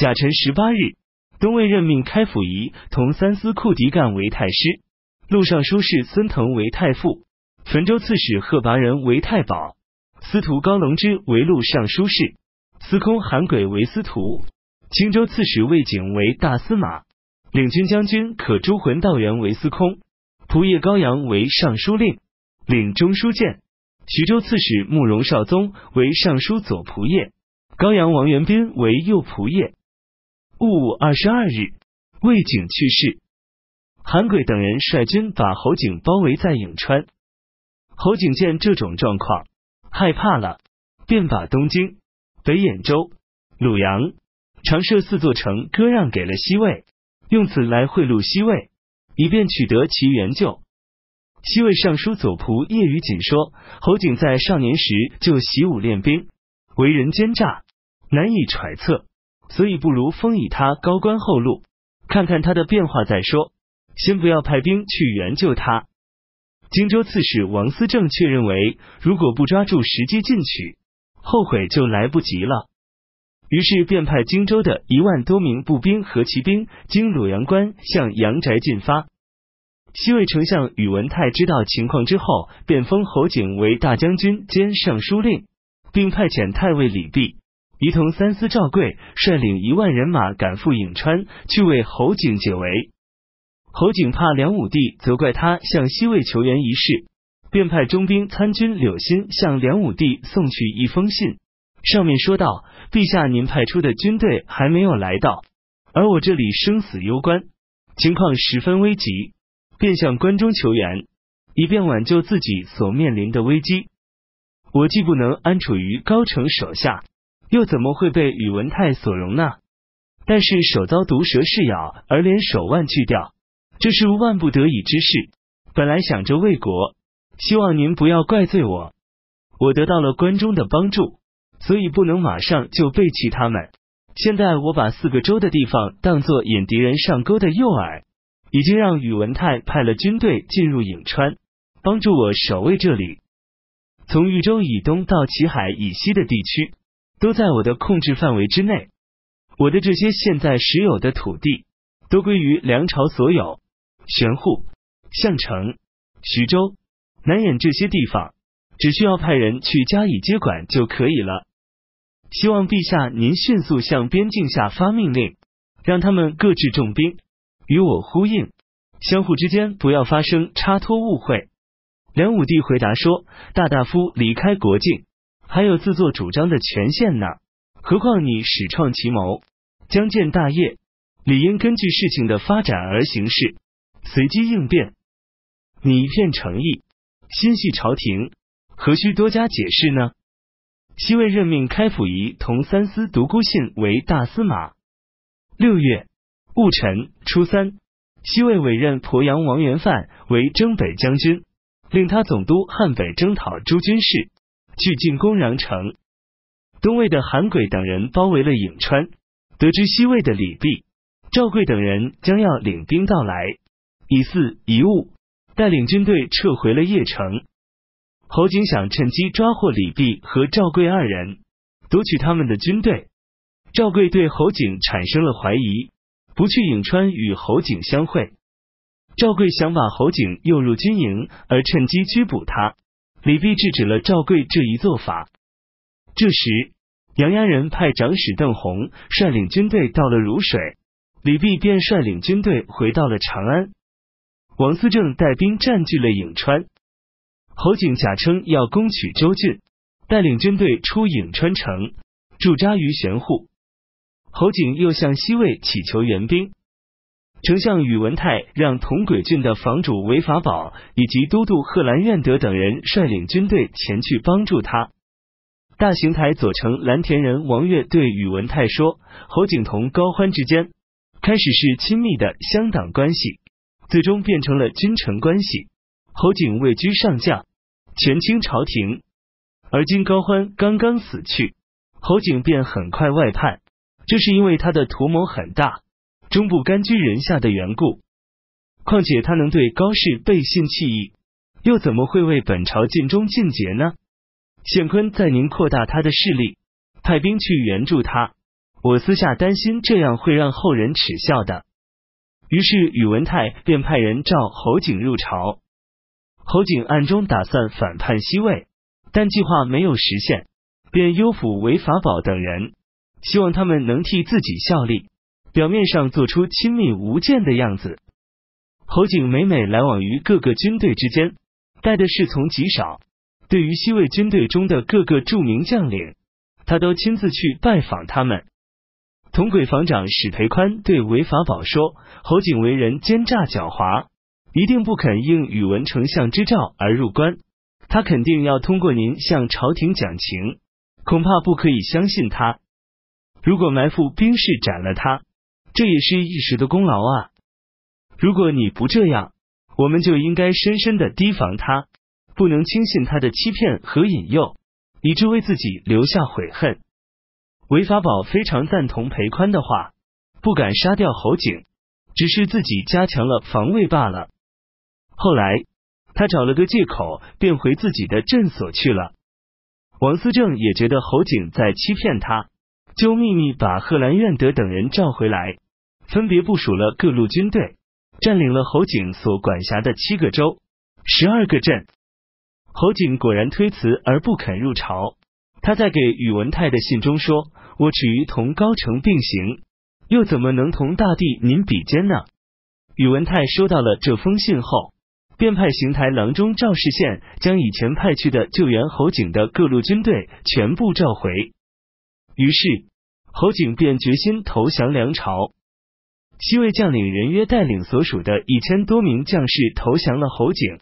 甲辰十八日，东魏任命开府仪同三司库狄干为太师，陆尚书事孙腾为太傅，汾州刺史贺拔仁为太保，司徒高龙之为陆尚书事，司空韩轨为司徒，青州刺史魏景为大司马，领军将军可朱浑道元为司空，仆射高阳为尚书令，领中书监。徐州刺史慕容绍宗为尚书左仆射，高阳王元斌为右仆射。戊午二十二日，魏景去世，韩轨等人率军把侯景包围在颍川。侯景见这种状况，害怕了，便把东京、北兖州、鲁阳、长社四座城割让给了西魏，用此来贿赂西魏，以便取得其援救。西魏尚书左仆夜于锦说，侯景在少年时就习武练兵，为人奸诈，难以揣测，所以不如封以他高官厚禄，看看他的变化再说。先不要派兵去援救他。荆州刺史王思政却认为，如果不抓住时机进取，后悔就来不及了。于是便派荆州的一万多名步兵和骑兵经鲁阳关向阳翟进发。西魏丞相宇文泰知道情况之后，便封侯景为大将军兼尚书令，并派遣太尉李泌仪同三司赵贵率领一万人马赶赴颍川，去为侯景解围。侯景怕梁武帝责怪他向西魏求援一事，便派中兵参军柳欣向梁武帝送去一封信，上面说道：“陛下，您派出的军队还没有来到，而我这里生死攸关，情况十分危急。”便向关中求援，以便挽救自己所面临的危机。我既不能安处于高城手下，又怎么会被宇文泰所容纳？但是手遭毒蛇噬咬，而连手腕锯掉，这是万不得已之事。本来想着为国，希望您不要怪罪我。我得到了关中的帮助，所以不能马上就背弃他们。现在我把四个州的地方当做引敌人上钩的诱饵。已经让宇文泰派了军队进入颍川，帮助我守卫这里。从豫州以东到齐海以西的地区，都在我的控制范围之内。我的这些现在实有的土地，都归于梁朝所有。玄户、项城、徐州、南兖这些地方，只需要派人去加以接管就可以了。希望陛下您迅速向边境下发命令，让他们各置重兵。与我呼应，相互之间不要发生差托误会。梁武帝回答说：“大大夫离开国境，还有自作主张的权限呢。何况你始创奇谋，将建大业，理应根据事情的发展而行事，随机应变。你一片诚意，心系朝廷，何须多加解释呢？”西魏任命开府仪同三司独孤信为大司马。六月。戊辰初三，西魏委任鄱阳王元范为征北将军，令他总督汉北征讨诸军事，去进攻穰城。东魏的韩轨等人包围了颍川，得知西魏的李泌、赵贵等人将要领兵到来，以四一物带领军队撤回了邺城。侯景想趁机抓获李泌和赵贵二人，夺取他们的军队。赵贵对侯景产生了怀疑。不去颍川与侯景相会，赵贵想把侯景诱入军营，而趁机拘捕他。李泌制止了赵贵这一做法。这时，杨家人派长史邓弘率领军队到了汝水，李泌便率领军队回到了长安。王思政带兵占据了颍川，侯景假称要攻取州郡，带领军队出颍川城，驻扎于玄户。侯景又向西魏乞求援兵，丞相宇文泰让同轨郡的房主韦法宝以及都督贺兰愿德等人率领军队前去帮助他。大行台左丞蓝田人王悦对宇文泰说：“侯景同高欢之间开始是亲密的乡党关系，最终变成了君臣关系。侯景位居上将，权倾朝廷，而今高欢刚刚死去，侯景便很快外叛。”这是因为他的图谋很大，终不甘居人下的缘故。况且他能对高氏背信弃义，又怎么会为本朝尽忠尽节呢？宪坤在您扩大他的势力，派兵去援助他，我私下担心这样会让后人耻笑的。于是宇文泰便派人召侯景入朝。侯景暗中打算反叛西魏，但计划没有实现，便优抚韦法宝等人，希望他们能替自己效力，表面上做出亲密无间的样子。侯景每每来往于各个军队之间，带的侍从极少。对于西魏军队中的各个著名将领，他都亲自去拜访他们。同轨防长史培宽对韦法宝说：“侯景为人奸诈狡猾。”一定不肯应宇文丞相之诏而入关，他肯定要通过您向朝廷讲情，恐怕不可以相信他。如果埋伏兵士斩了他，这也是一时的功劳啊。如果你不这样，我们就应该深深的提防他，不能轻信他的欺骗和引诱，以致为自己留下悔恨。韦法宝非常赞同裴宽的话，不敢杀掉侯景，只是自己加强了防卫罢了。后来，他找了个借口，便回自己的镇所去了。王思政也觉得侯景在欺骗他，就秘密把贺兰愿德等人召回来，分别部署了各路军队，占领了侯景所管辖的七个州、十二个镇。侯景果然推辞而不肯入朝。他在给宇文泰的信中说：“我耻于同高城并行，又怎么能同大帝您比肩呢？”宇文泰收到了这封信后。便派邢台郎中赵世宪将以前派去的救援侯景的各路军队全部召回。于是侯景便决心投降梁朝。西魏将领任约带领所属的一千多名将士投降了侯景。